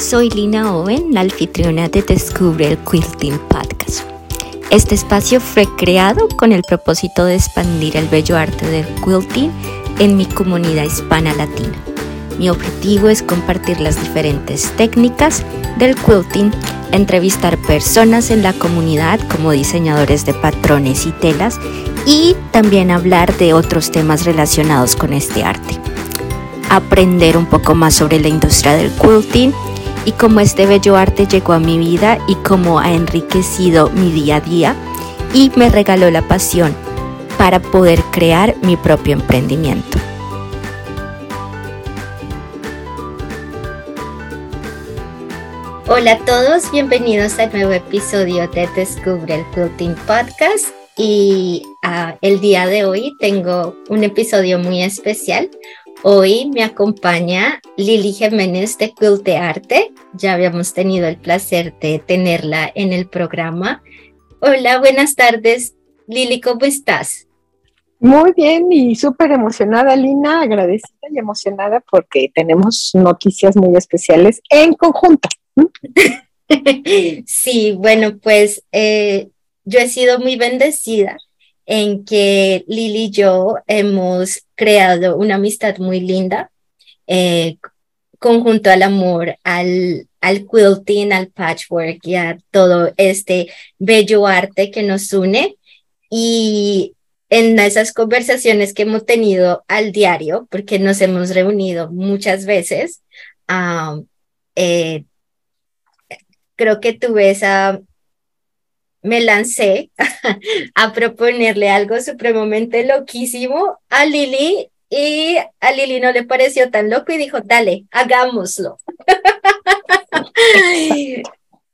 Soy Lina Owen, la anfitriona de Descubre el Quilting Podcast. Este espacio fue creado con el propósito de expandir el bello arte del quilting en mi comunidad hispana latina. Mi objetivo es compartir las diferentes técnicas del quilting, entrevistar personas en la comunidad como diseñadores de patrones y telas y también hablar de otros temas relacionados con este arte. Aprender un poco más sobre la industria del quilting y cómo este bello arte llegó a mi vida y cómo ha enriquecido mi día a día y me regaló la pasión para poder crear mi propio emprendimiento. Hola a todos, bienvenidos al nuevo episodio de Descubre el Quilting Podcast y uh, el día de hoy tengo un episodio muy especial Hoy me acompaña Lili Jiménez de Quilte Arte. Ya habíamos tenido el placer de tenerla en el programa. Hola, buenas tardes. Lili, ¿cómo estás? Muy bien y súper emocionada, Lina, agradecida y emocionada porque tenemos noticias muy especiales en conjunto. sí, bueno, pues eh, yo he sido muy bendecida en que Lili y yo hemos creado una amistad muy linda, eh, conjunto al amor, al, al quilting, al patchwork y a todo este bello arte que nos une. Y en esas conversaciones que hemos tenido al diario, porque nos hemos reunido muchas veces, eh, creo que tuve esa me lancé a proponerle algo supremamente loquísimo a Lili y a Lili no le pareció tan loco y dijo, dale, hagámoslo.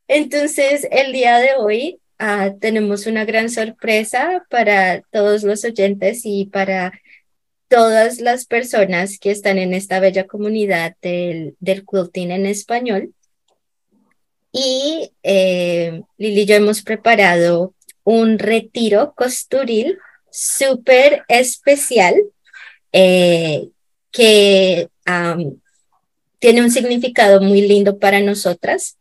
Entonces, el día de hoy ah, tenemos una gran sorpresa para todos los oyentes y para todas las personas que están en esta bella comunidad del, del quilting en español. Y eh, Lili y yo hemos preparado un retiro costuril súper especial eh, que tiene un significado muy lindo para nosotras,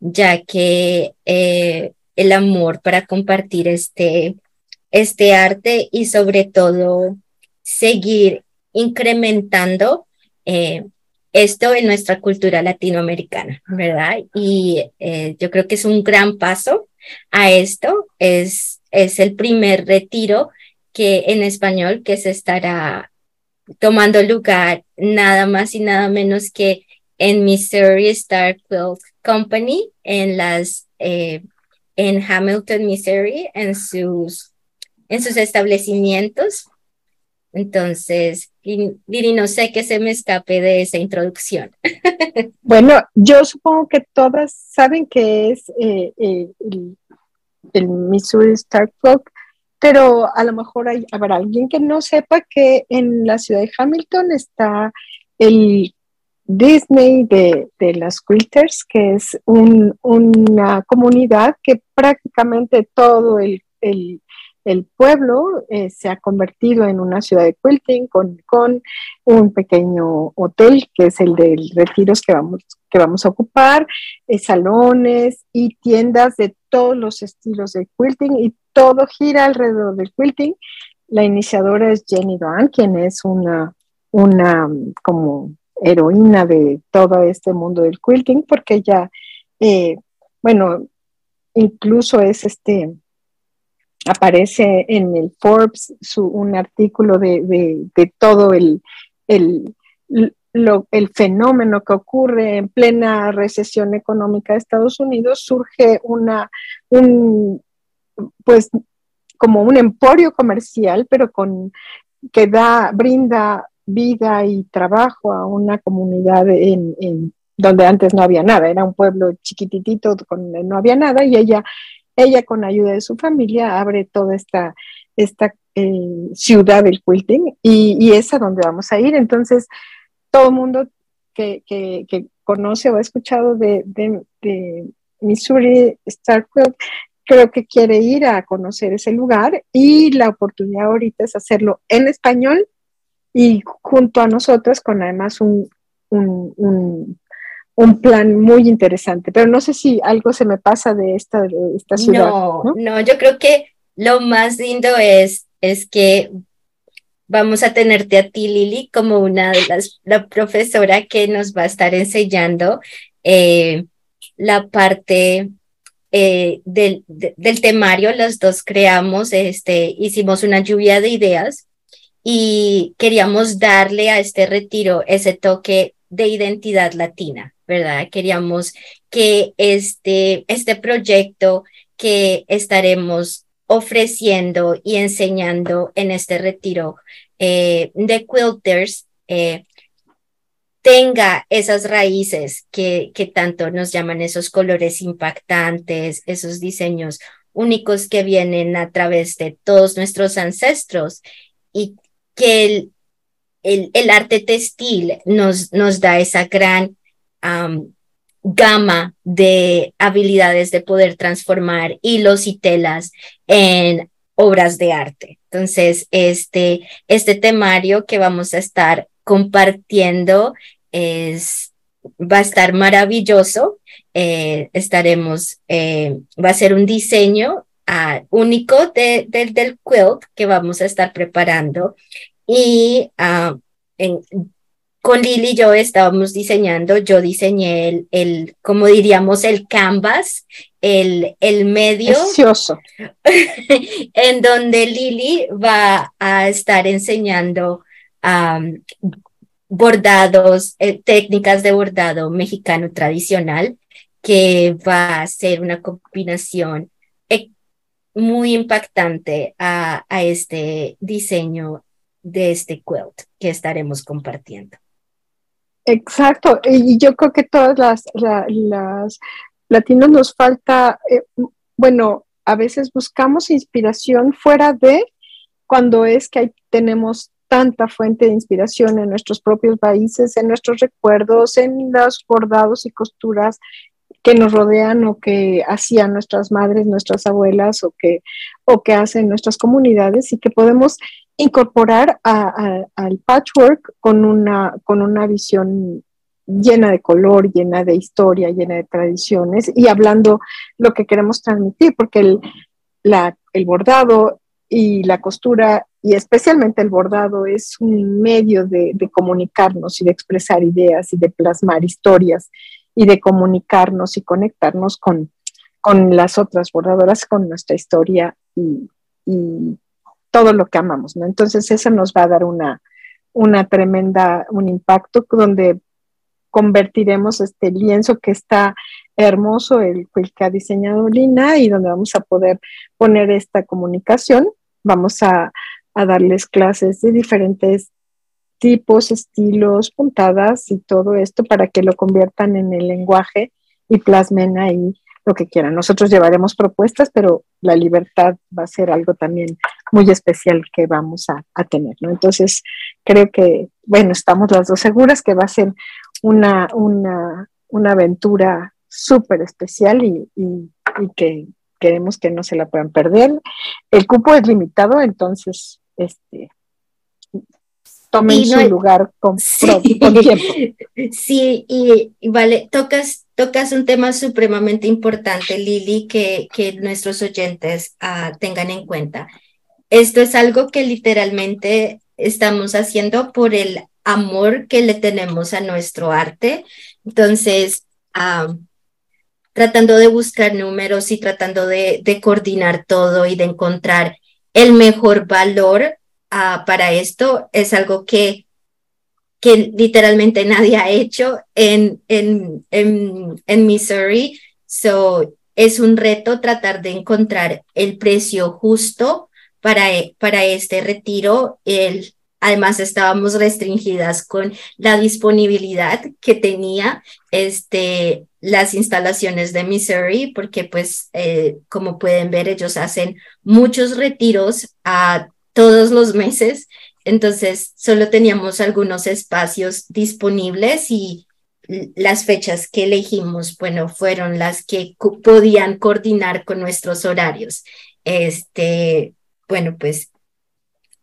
ya que eh, el amor para compartir este, este arte y sobre todo seguir incrementando esto en nuestra cultura latinoamericana, ¿verdad? Y eh, yo creo que es un gran paso a esto. Es, es el primer retiro que en español que se estará tomando lugar nada más y nada menos que en Missouri Star Quilt Company en las eh, en Hamilton, Missouri, en sus en sus establecimientos entonces, Lili, no sé qué se me escape de esa introducción. Bueno, yo supongo que todas saben que es eh, eh, el, Missouri Star Club, pero a lo mejor hay, habrá alguien que no sepa que en la ciudad de Hamilton está el Disney de, las Quilters, que es una comunidad que prácticamente todo el el pueblo eh, se ha convertido en una ciudad de quilting con, con, un pequeño hotel que es el de retiros que vamos, que vamos a ocupar, eh, salones y tiendas de todos los estilos de quilting y todo gira alrededor del quilting. La iniciadora es Jenny Doan, quien es una, una como heroína de todo este mundo del quilting, porque ella, eh, bueno, incluso es este aparece en el Forbes un artículo de, todo el, el, el fenómeno que ocurre en plena recesión económica de Estados Unidos, surge una, un, pues, como un emporio comercial, pero con, que da, brinda vida y trabajo a una comunidad en, donde antes no había nada, era un pueblo chiquititito donde no había nada y ella ella con ayuda de su familia abre toda esta, esta eh, ciudad del quilting y, es a donde vamos a ir. Entonces, todo el mundo que, conoce o ha escuchado de, Missouri Star creo que quiere ir a conocer ese lugar y la oportunidad ahorita es hacerlo en español y junto a nosotros con además un plan muy interesante, pero no sé si algo se me pasa de esta, de esta ciudad. No, no, yo creo que lo más lindo es, es que vamos a tenerte a ti, Lili, como una de las, la profesora que nos va a estar enseñando eh, la parte eh, del, del temario. Los dos creamos, este, hicimos una lluvia de ideas y queríamos darle a este retiro ese toque de identidad latina. ¿verdad? Queríamos que este, este proyecto que estaremos ofreciendo y enseñando en este retiro eh, de quilters eh, tenga esas raíces que, que tanto nos llaman esos colores impactantes, esos diseños únicos que vienen a través de todos nuestros ancestros y que el, el, el arte textil nos, nos da esa gran gama de habilidades de poder transformar hilos y telas en obras de arte. Entonces, este, este temario que vamos a estar compartiendo es, va a estar maravilloso. Eh, estaremos, eh, va a ser un diseño ah, único de, del quilt que vamos a estar preparando y uh, en, con Lili y yo estábamos diseñando, yo diseñé el, el como diríamos, el canvas, el, el medio. Precioso. en donde Lili va a estar enseñando bordados, eh, técnicas de bordado mexicano tradicional, que va a ser una combinación eh, muy impactante a, a este diseño de este quilt que estaremos compartiendo. Exacto, y yo creo que todas las, las latinos nos falta, eh, bueno, a veces buscamos inspiración fuera de cuando es que tenemos tanta fuente de inspiración en nuestros propios países, en nuestros recuerdos, en los bordados y costuras que nos rodean o que hacían nuestras madres, nuestras abuelas o que, o que hacen nuestras comunidades y que podemos incorporar al patchwork con una, con una visión llena de color, llena de historia, llena de tradiciones y hablando lo que queremos transmitir, porque el, la, el bordado y la costura, y especialmente el bordado, es un medio de, de, comunicarnos y de expresar ideas y de plasmar historias y de comunicarnos y conectarnos con, con las otras bordadoras, con nuestra historia y, y todo lo que amamos, ¿no? Entonces eso nos va a dar una, una tremenda, un impacto donde convertiremos este lienzo que está hermoso, el, que ha diseñado Lina, y donde vamos a poder poner esta comunicación. Vamos a, a darles clases de diferentes tipos, estilos, puntadas y todo esto para que lo conviertan en el lenguaje y plasmen ahí lo que quieran. Nosotros llevaremos propuestas, pero la libertad va a ser algo también muy especial que vamos a, tener, ¿no? Entonces, creo que, bueno, estamos las dos seguras que va a ser una, una, una aventura súper especial y, y, que queremos que no se la puedan perder. El cupo es limitado, entonces, este, tomen su lugar con, sí. tiempo. Sí, y, vale, tocas, tocas un tema supremamente importante, Lili, que, que nuestros oyentes uh, tengan en cuenta. Esto es algo que literalmente estamos haciendo por el amor que le tenemos a nuestro arte. Entonces, tratando de buscar números y tratando de, de coordinar todo y de encontrar el mejor valor Ah, para esto es algo que, que literalmente nadie ha hecho en, en, en, en Missouri. So, es un reto tratar de encontrar el precio justo para, para este retiro. El, además, estábamos restringidas con la disponibilidad que tenía este, las instalaciones de Missouri, porque pues, eh, como pueden ver, ellos hacen muchos retiros a todos los meses, entonces solo teníamos algunos espacios disponibles y las fechas que elegimos, bueno, fueron las que podían coordinar con nuestros horarios. Este, bueno, pues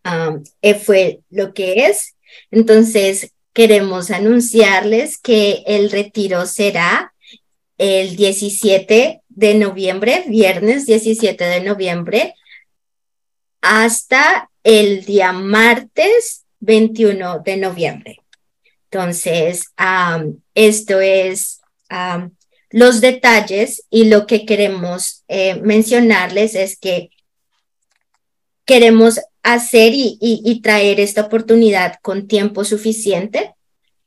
um, fue lo que es. Entonces, queremos anunciarles que el retiro será el 17 de noviembre, viernes 17 de noviembre, hasta el día martes 21 de noviembre. Entonces, esto es los detalles y lo que queremos eh, mencionarles es que queremos hacer y, traer esta oportunidad con tiempo suficiente,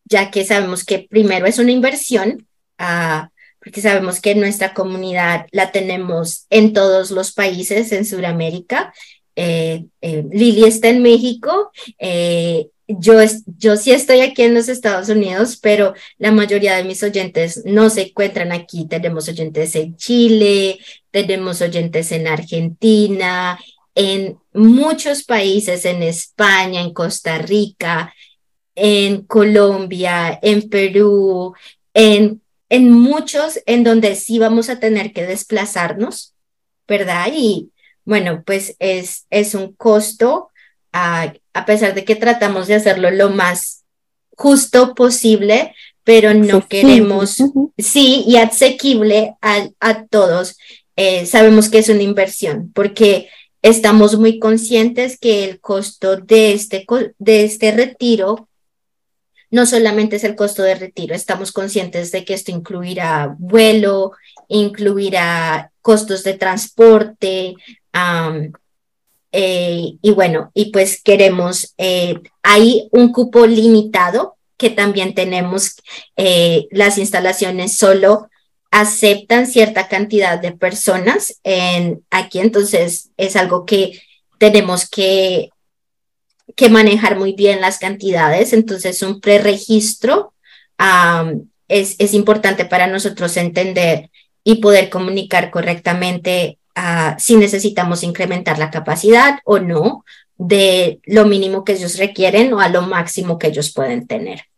ya que sabemos que primero es una inversión, ah, porque sabemos que nuestra comunidad la tenemos en todos los países en Sudamérica. Eh, eh, Lili está en México, eh, yo, yo sí estoy aquí en los Estados Unidos, pero la mayoría de mis oyentes no se encuentran aquí. Tenemos oyentes en Chile, tenemos oyentes en Argentina, en muchos países, en España, en Costa Rica, en Colombia, en Perú, en, en muchos en donde sí vamos a tener que desplazarnos, ¿verdad? Y bueno, pues es, es un costo, a, a pesar de que tratamos de hacerlo lo más justo posible, pero no queremos, sí, y asequible a, a todos. Eh, sabemos que es una inversión, porque Estamos muy conscientes que el costo de este, de este retiro no solamente es el costo de retiro, estamos conscientes de que esto incluirá vuelo, incluirá costos de transporte, eh, y bueno, y pues queremos, eh, hay un cupo limitado que también tenemos eh, las instalaciones solo aceptan cierta cantidad de personas en, aquí, entonces es algo que tenemos que, que manejar muy bien las cantidades, entonces un preregistro es, es importante para nosotros entender y poder comunicar correctamente uh, si necesitamos incrementar la capacidad o no de lo mínimo que ellos requieren o a lo máximo que ellos pueden tener.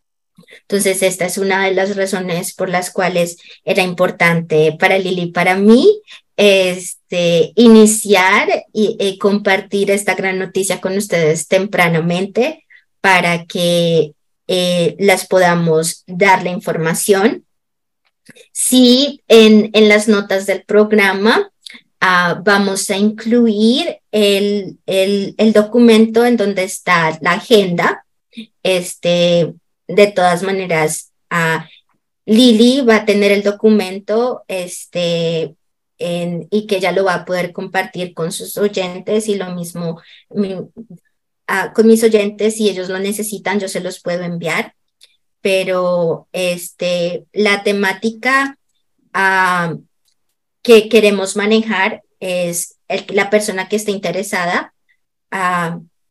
Entonces, esta es una de las razones por las cuales era importante para Lili, para mí, este, iniciar y, compartir esta gran noticia con ustedes tempranamente para que eh, las podamos dar la información. Sí, en, en las notas del programa ah, vamos a incluir el, el, el, documento en donde está la agenda. Este, de todas maneras, a Lili va a tener el documento este, y que ella lo va a poder compartir con sus oyentes y lo mismo con mis oyentes, si ellos lo necesitan, yo se los puedo enviar. Pero este, la temática que queremos manejar es la persona que esté interesada,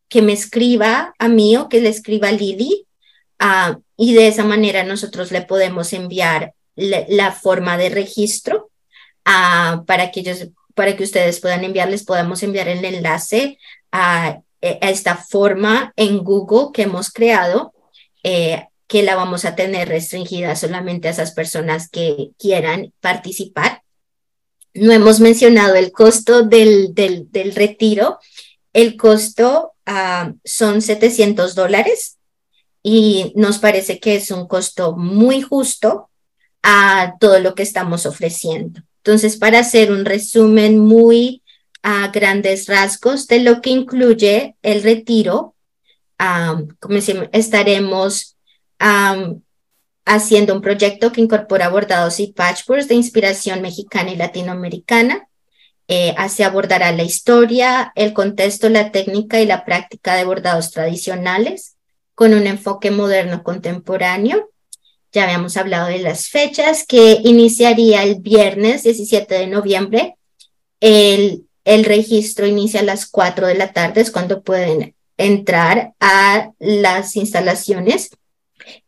que me escriba a mí o que le escriba a Lili Ah, y de esa manera nosotros le podemos enviar la, forma de registro ah, para, que ellos, para que ustedes puedan enviarles, podamos enviar el enlace a, eh, a, esta forma en Google que hemos creado, eh, que la vamos a tener restringida solamente a esas personas que quieran participar. No hemos mencionado el costo del, del, retiro. El costo ah, son 700 dólares y nos parece que es un costo muy justo a todo lo que estamos ofreciendo. Entonces, para hacer un resumen muy a grandes rasgos de lo que incluye el retiro, como estaremos haciendo un proyecto que incorpora bordados y patchworks de inspiración mexicana y latinoamericana. Eh, se abordará la historia, el contexto, la técnica y la práctica de bordados tradicionales con un enfoque moderno contemporáneo. Ya habíamos hablado de las fechas, que iniciaría el viernes 17 de noviembre. El, el registro inicia a las 4 de la tarde, es cuando pueden entrar a las instalaciones.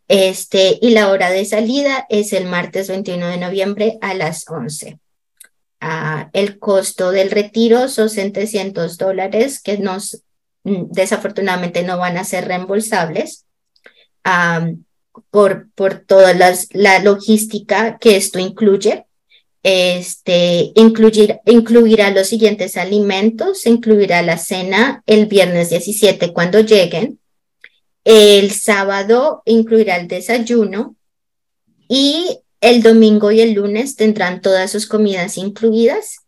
Este, y la hora de salida es el martes 21 de noviembre a las 11. Ah, el costo del retiro son 700 dólares que nos desafortunadamente no van a ser reembolsables por, por toda la logística que esto incluye. Este, incluir, incluirá los siguientes alimentos, incluirá la cena el viernes 17 cuando lleguen, El sábado incluirá el desayuno y el domingo y el lunes tendrán todas sus comidas incluidas.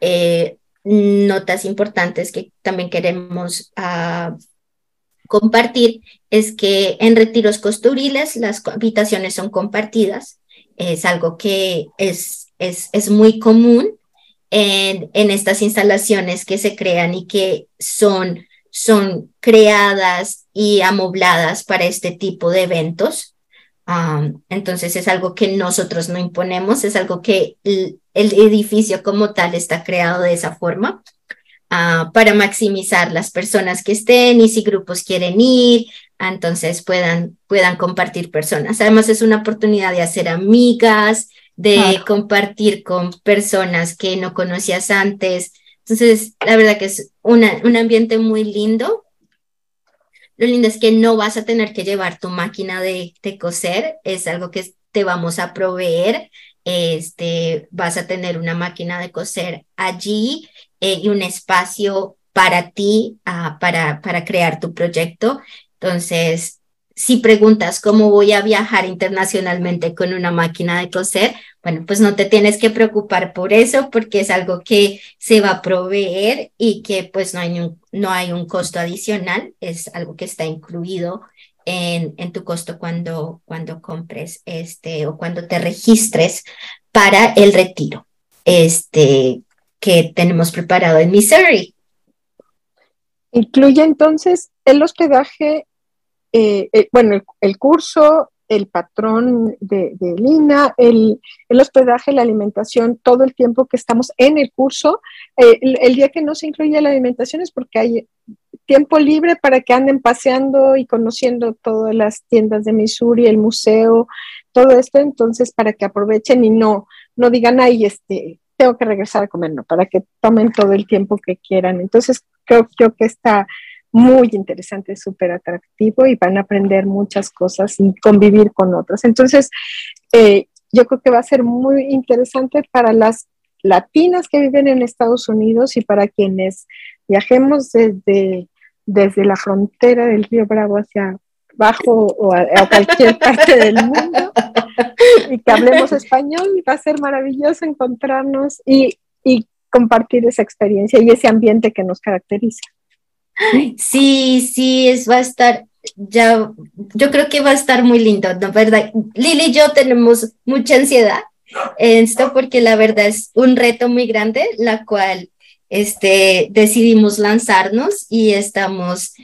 Eh, notas importantes que también queremos ah, compartir es que en retiros costuriles las habitaciones son compartidas. Es algo que es, es, es muy común en, en, estas instalaciones que se crean y que son, son creadas y amobladas para este tipo de eventos. Um, entonces es algo que nosotros no imponemos, es algo que el, el edificio como tal está creado de esa forma. Uh, para maximizar las personas que estén y si grupos quieren ir, entonces puedan, puedan compartir personas. Además es una oportunidad de hacer amigas, de compartir con personas que no conocías antes. Entonces, la verdad que es una, un ambiente muy lindo. Lo lindo es que no vas a tener que llevar tu máquina de, de coser, es algo que te vamos a proveer. Este, vas a tener una máquina de coser allí eh, y un espacio para ti, uh, para, para crear tu proyecto. Entonces, si preguntas cómo voy a viajar internacionalmente con una máquina de coser, bueno, pues no te tienes que preocupar por eso porque es algo que se va a proveer y que pues no hay un, no hay un costo adicional, es algo que está incluido en, en tu costo cuando, cuando compres este o cuando te registres para el retiro este, que tenemos preparado en Missouri. Incluye entonces el hospedaje eh, eh, bueno, el, curso, el patrón de, Lina, el, el, hospedaje, la alimentación, todo el tiempo que estamos en el curso. Eh, el, día que no se incluye la alimentación es porque hay tiempo libre para que anden paseando y conociendo todas las tiendas de Missouri, el museo, todo esto, entonces para que aprovechen y no, no digan, ay, este, tengo que regresar a comer, no, para que tomen todo el tiempo que quieran. Entonces creo, creo que está muy interesante, súper atractivo y van a aprender muchas cosas y convivir con otras. Entonces, eh, yo creo que va a ser muy interesante para las latinas que viven en Estados Unidos y para quienes viajemos desde, desde la frontera del río Bravo hacia abajo o a, cualquier parte del mundo y que hablemos español, va a ser maravilloso encontrarnos y, y compartir esa experiencia y ese ambiente que nos caracteriza. Sí, sí, es, va a estar, ya, yo creo que va a estar muy lindo, ¿no? ¿Verdad? Lili y yo tenemos mucha ansiedad en esto porque la verdad es un reto muy grande, la cual este, decidimos lanzarnos y estamos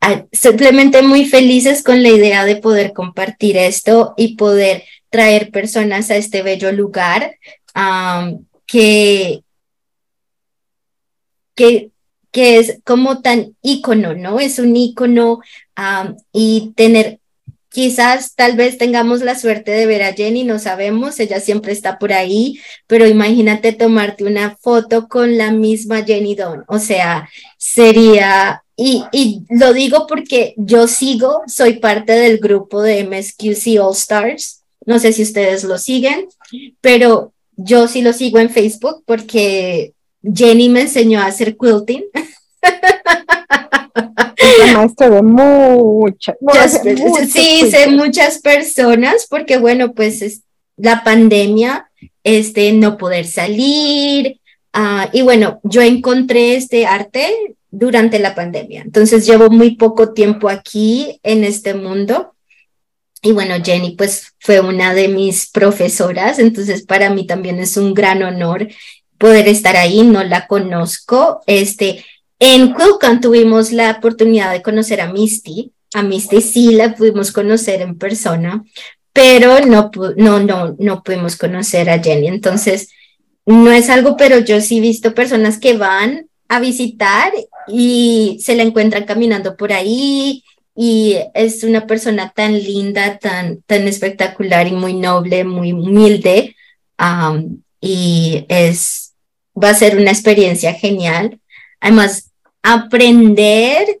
ah, simplemente muy felices con la idea de poder compartir esto y poder traer personas a este bello lugar que, que que es como tan ícono, ¿no? Es un ícono y tener, quizás tal vez tengamos la suerte de ver a Jenny, no sabemos, ella siempre está por ahí, pero imagínate tomarte una foto con la misma Jenny Don, o sea, sería, y, y lo digo porque yo sigo, soy parte del grupo de MSQC All Stars, no sé si ustedes lo siguen, pero yo sí lo sigo en Facebook porque Jenny me enseñó a hacer quilting. maestra de muchas, sí, sé muchas personas, porque bueno, pues es la pandemia, este, no poder salir, uh, y bueno, yo encontré este arte durante la pandemia, entonces llevo muy poco tiempo aquí en este mundo. Y bueno, Jenny pues fue una de mis profesoras, entonces para mí también es un gran honor poder estar ahí, no la conozco. Este, en Quilcon tuvimos la oportunidad de conocer a Misty. A Misty sí la pudimos conocer en persona, pero no, no, no, no pudimos conocer a Jenny. Entonces, no es algo, pero yo sí he visto personas que van a visitar y se la encuentran caminando por ahí y es una persona tan linda, tan, tan espectacular y muy noble, muy humilde. y es, va a ser una experiencia genial. Además, aprender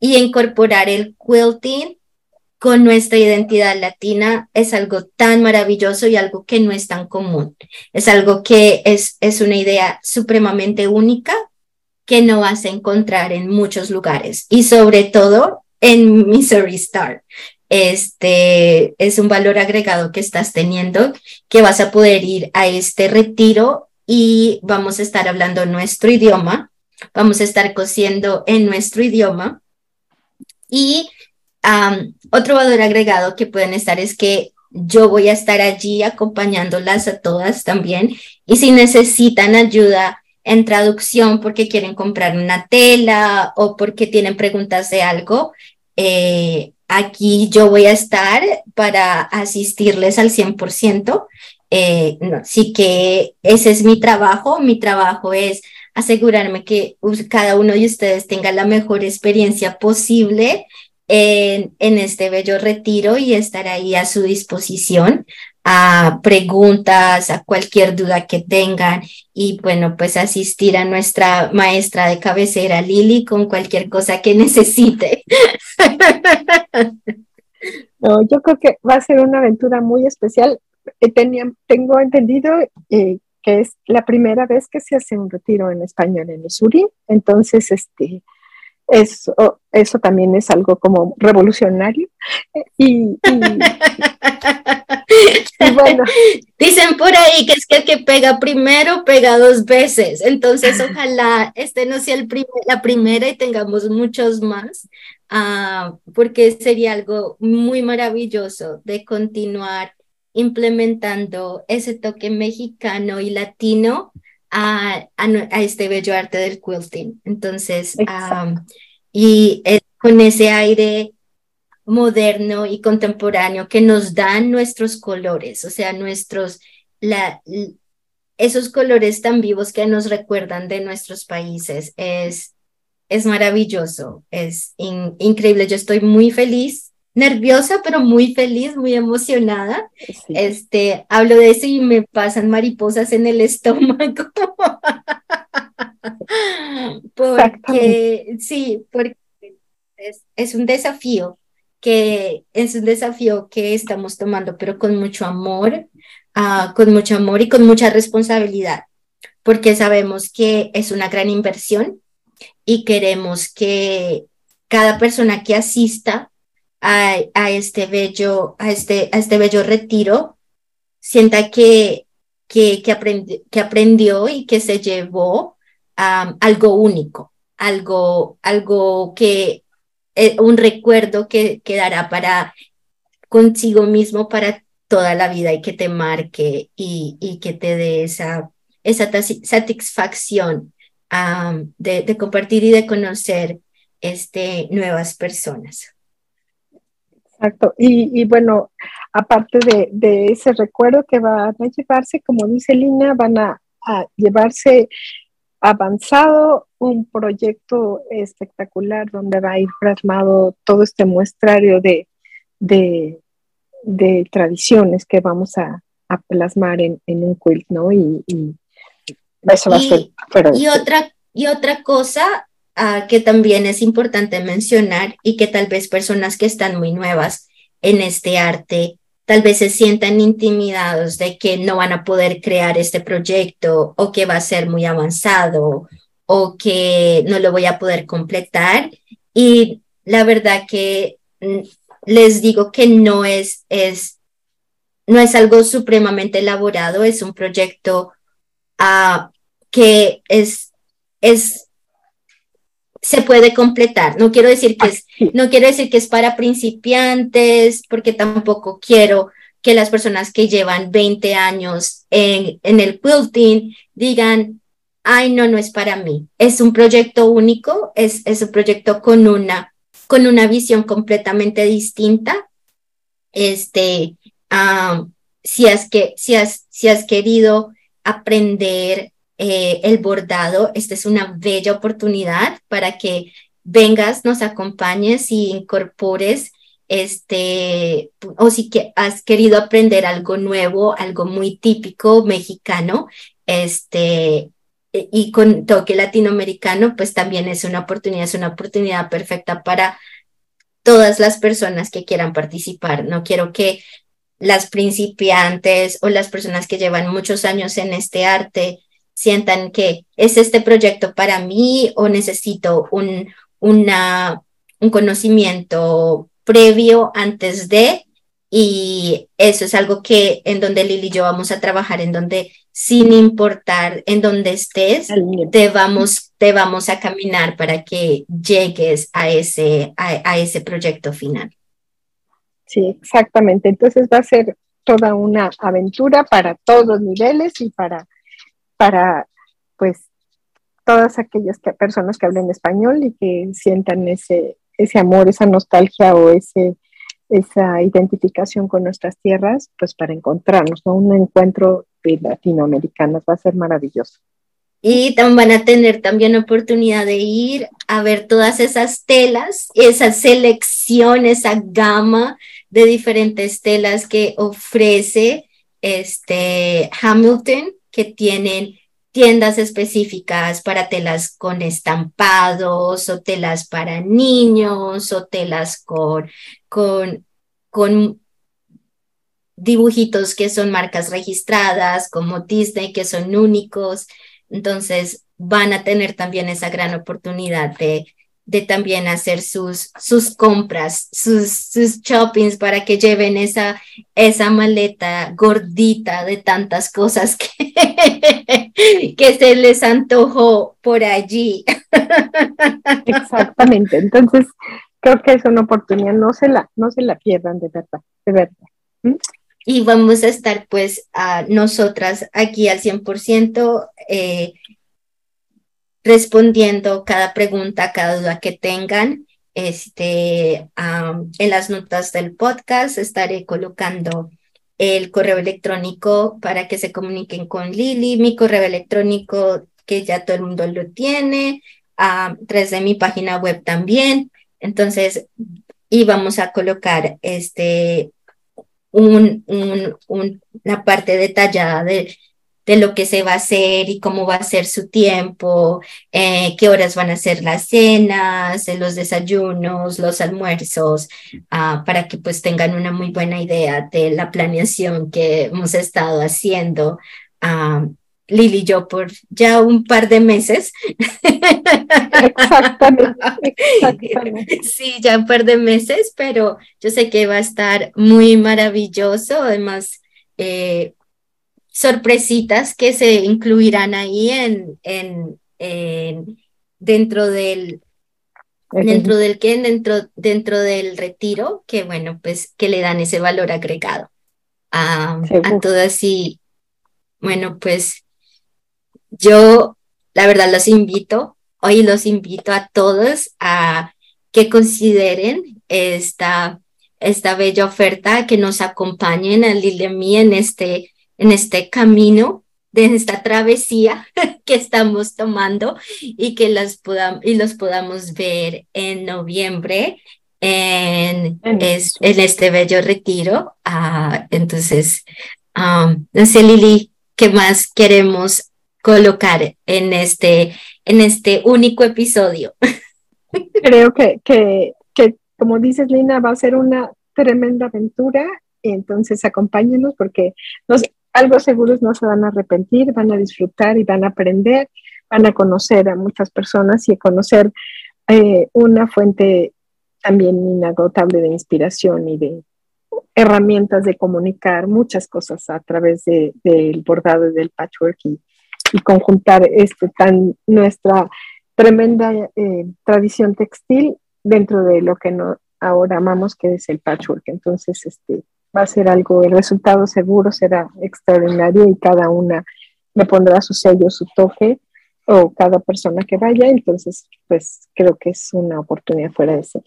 y incorporar el quilting con nuestra identidad latina es algo tan maravilloso y algo que no es tan común. Es algo que es, es una idea supremamente única que no vas a encontrar en muchos lugares y sobre todo en Missouri Star. Este es un valor agregado que estás teniendo, que vas a poder ir a este retiro y vamos a estar hablando nuestro idioma, vamos a estar cosiendo en nuestro idioma. Y otro valor agregado que pueden estar es que yo voy a estar allí acompañándolas a todas también. Y si necesitan ayuda en traducción porque quieren comprar una tela o porque tienen preguntas de algo, eh, aquí yo voy a estar para asistirles al 100%. Eh, sí que ese es mi trabajo. Mi trabajo es asegurarme que cada uno de ustedes tenga la mejor experiencia posible en, en, este bello retiro y estar ahí a su disposición a preguntas, a cualquier duda que tengan y bueno, pues asistir a nuestra maestra de cabecera Lili con cualquier cosa que necesite. No, yo creo que va a ser una aventura muy especial. Eh, tengo entendido eh, que es la primera vez que se hace un retiro en español en Missouri, entonces este eso, eso también es algo como revolucionario. Y, bueno. Dicen por ahí que es que el que pega primero pega dos veces. Entonces, ojalá este no sea el la primera y tengamos muchos más, uh, porque sería algo muy maravilloso de continuar implementando ese toque mexicano y latino a, este bello arte del quilting. Entonces, y con ese aire moderno y contemporáneo que nos dan nuestros colores, o sea, nuestros, la, esos colores tan vivos que nos recuerdan de nuestros países, es, es maravilloso, es increíble. Yo estoy muy feliz nerviosa, pero muy feliz, muy emocionada. Este, hablo de eso y me pasan mariposas en el estómago. porque sí, porque es, es, un desafío que es un desafío que estamos tomando, pero con mucho amor, uh, con mucho amor y con mucha responsabilidad, porque sabemos que es una gran inversión y queremos que cada persona que asista a, este bello, a este, a este bello retiro, sienta que, que, que, que aprendió y que se llevó algo único, algo, algo que, eh, un recuerdo que quedará para consigo mismo para toda la vida y que te marque y, y que te dé esa, esa satisfacción de, de, compartir y de conocer este, nuevas personas. Exacto. Y, bueno, aparte de, ese recuerdo que van a llevarse, como dice Lina, van a, llevarse avanzado un proyecto espectacular donde va a ir plasmado todo este muestrario de, de, tradiciones que vamos a, plasmar en, un quilt, ¿no? Y, eso va a ser. y, otra, y otra cosa Ah, que también es importante mencionar y que tal vez personas que están muy nuevas en este arte tal vez se sientan intimidados de que no van a poder crear este proyecto o que va a ser muy avanzado o que no lo voy a poder completar. Y la verdad que mm, les digo que no es, es, no es algo supremamente elaborado, es un proyecto uh, que es, es se puede completar. No quiero decir que es, no quiero decir que es para principiantes, porque tampoco quiero que las personas que llevan 20 años en, en el quilting digan, ay, no, no es para mí. Es un proyecto único, es, es un proyecto con una, con una visión completamente distinta. Este, si, has que, si, has, si has querido aprender eh, el bordado. Esta es una bella oportunidad para que vengas, nos acompañes y incorpores este, o si que has querido aprender algo nuevo, algo muy típico mexicano, este, e, y con toque latinoamericano, pues también es una oportunidad, es una oportunidad perfecta para todas las personas que quieran participar. No quiero que las principiantes o las personas que llevan muchos años en este arte sientan que es este proyecto para mí o necesito un, una, un conocimiento previo antes de, y eso es algo que en donde Lili y yo vamos a trabajar, en donde sin importar en dónde estés, te vamos, te vamos a caminar para que llegues a ese, a, ese proyecto final. Sí, exactamente. Entonces va a ser toda una aventura para todos los niveles y para, para pues, todas aquellas personas que hablen español y que sientan ese, ese amor, esa nostalgia o ese, esa identificación con nuestras tierras, pues para encontrarnos, ¿no? Un encuentro de latinoamericanos va a ser maravilloso. Y van a tener también oportunidad de ir a ver todas esas telas, esa selección, esa gama de diferentes telas que ofrece este Hamilton, que tienen tiendas específicas para telas con estampados o telas para niños o telas con, con, con dibujitos que son marcas registradas como Disney, que son únicos. Entonces van a tener también esa gran oportunidad de, de también hacer sus, sus compras, sus, sus shoppings para que lleven esa, esa maleta gordita de tantas cosas que, que se les antojó por allí. Exactamente. Entonces, creo que es una oportunidad, no se la, no se la pierdan de verdad, de verdad. ¿Mm? Y vamos a estar pues a nosotras aquí al 100% eh, respondiendo cada pregunta, cada duda que tengan. Este, en las notas del podcast estaré colocando el correo electrónico para que se comuniquen con Lili, mi correo electrónico que ya todo el mundo lo tiene, a través de mi página web también. Entonces, y vamos a colocar este un, una parte detallada de, de lo que se va a hacer y cómo va a ser su tiempo, eh, qué horas van a ser las cenas, eh, los desayunos, los almuerzos, ah, para que pues tengan una muy buena idea de la planeación que hemos estado haciendo. Ah, Lili y yo por ya un par de meses. Exactamente, exactamente. Sí, ya un par de meses, pero yo sé que va a estar muy maravilloso. Además, eh, sorpresitas que se incluirán ahí en, en, dentro del dentro del que dentro dentro del retiro que bueno pues que le dan ese valor agregado a, a todas y bueno pues yo, la verdad, los invito, hoy los invito a todos a que consideren esta, esta bella oferta, que nos acompañen a Lili y mí en este, en este camino de esta travesía que estamos tomando y que las podamos, y los podamos ver en noviembre en, en este bello retiro. Ah, entonces, um, no sé, Lili, ¿qué más queremos colocar en este, en este único episodio. Creo que, que, que, como dices, Lina, va a ser una tremenda aventura. Entonces, acompáñenos porque nos, algo seguros no se van a arrepentir, van a disfrutar y van a aprender, van a conocer a muchas personas y a conocer eh, una fuente también inagotable de inspiración y de herramientas de comunicar muchas cosas a través del bordado y del patchwork y, conjuntar este, tan, nuestra tremenda eh, tradición textil dentro de lo que ahora amamos, que es el patchwork. Entonces, este, va a ser algo, el resultado seguro será extraordinario y cada una le pondrá su sello, su toque, o cada persona que vaya. Entonces, pues creo que es una oportunidad fuera de ser.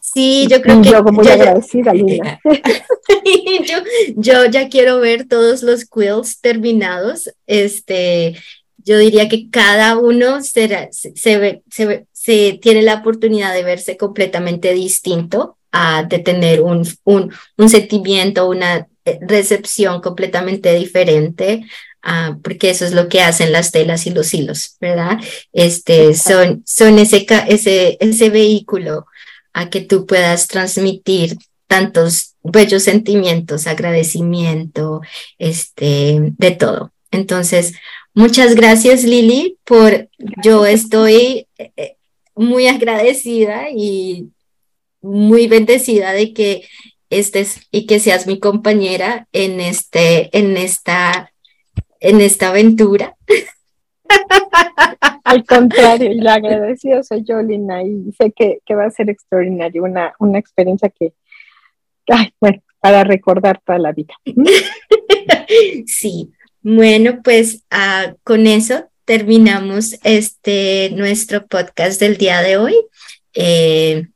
Sí, yo creo que. Yo muy agradecida, Lina. yo, yo ya quiero ver todos los quilts terminados. Este, yo diría que cada uno será, se, se, se, se, tiene la oportunidad de verse completamente distinto, a, de tener un, un, un sentimiento, una eh, recepción completamente diferente, uh, porque eso es lo que hacen las telas y los hilos, ¿verdad? Este, son, son ese, ese, ese vehículo a que tú puedas transmitir tantos bellos sentimientos, agradecimiento, este, de todo. Entonces, muchas gracias Lili por, yo estoy eh, muy agradecida y muy bendecida de que estés y que seas mi compañera en este, en esta, en esta aventura. Al contrario, y la agradecida soy yo, Lina, y sé que, va a ser extraordinario, una, una experiencia que, ay, bueno, para recordar toda la vida. Sí, bueno, pues ah, con eso terminamos este nuestro podcast del día de hoy. Eh,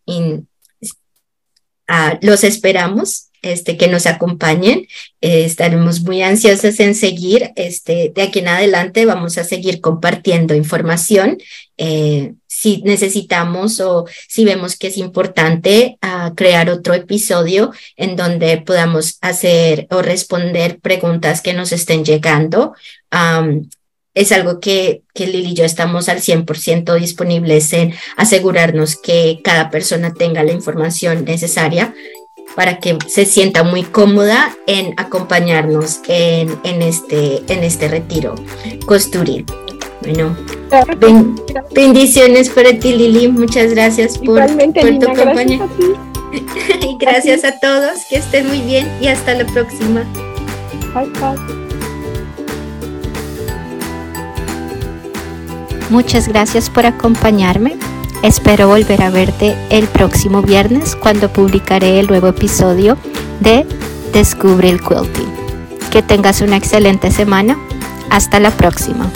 ah, los esperamos este, que nos acompañen. Eh, estaremos muy ansiosos en seguir. Este, de aquí en adelante vamos a seguir compartiendo información. Eh, si necesitamos o si vemos que es importante uh, crear otro episodio en donde podamos hacer o responder preguntas que nos estén llegando. Es algo que, que Lili y yo estamos al 100% disponibles en asegurarnos que cada persona tenga la información necesaria para que se sienta muy cómoda en acompañarnos en, en, este, en este retiro costuril. Bueno, bendiciones para ti, Lili. Muchas gracias por, por tu compañía. y gracias a, todos. Que estén muy bien y hasta la próxima. Bye, bye. Muchas gracias por acompañarme. Espero volver a verte el próximo viernes cuando publicaré el nuevo episodio de Descubre el Quilting. Que tengas una excelente semana. Hasta la próxima.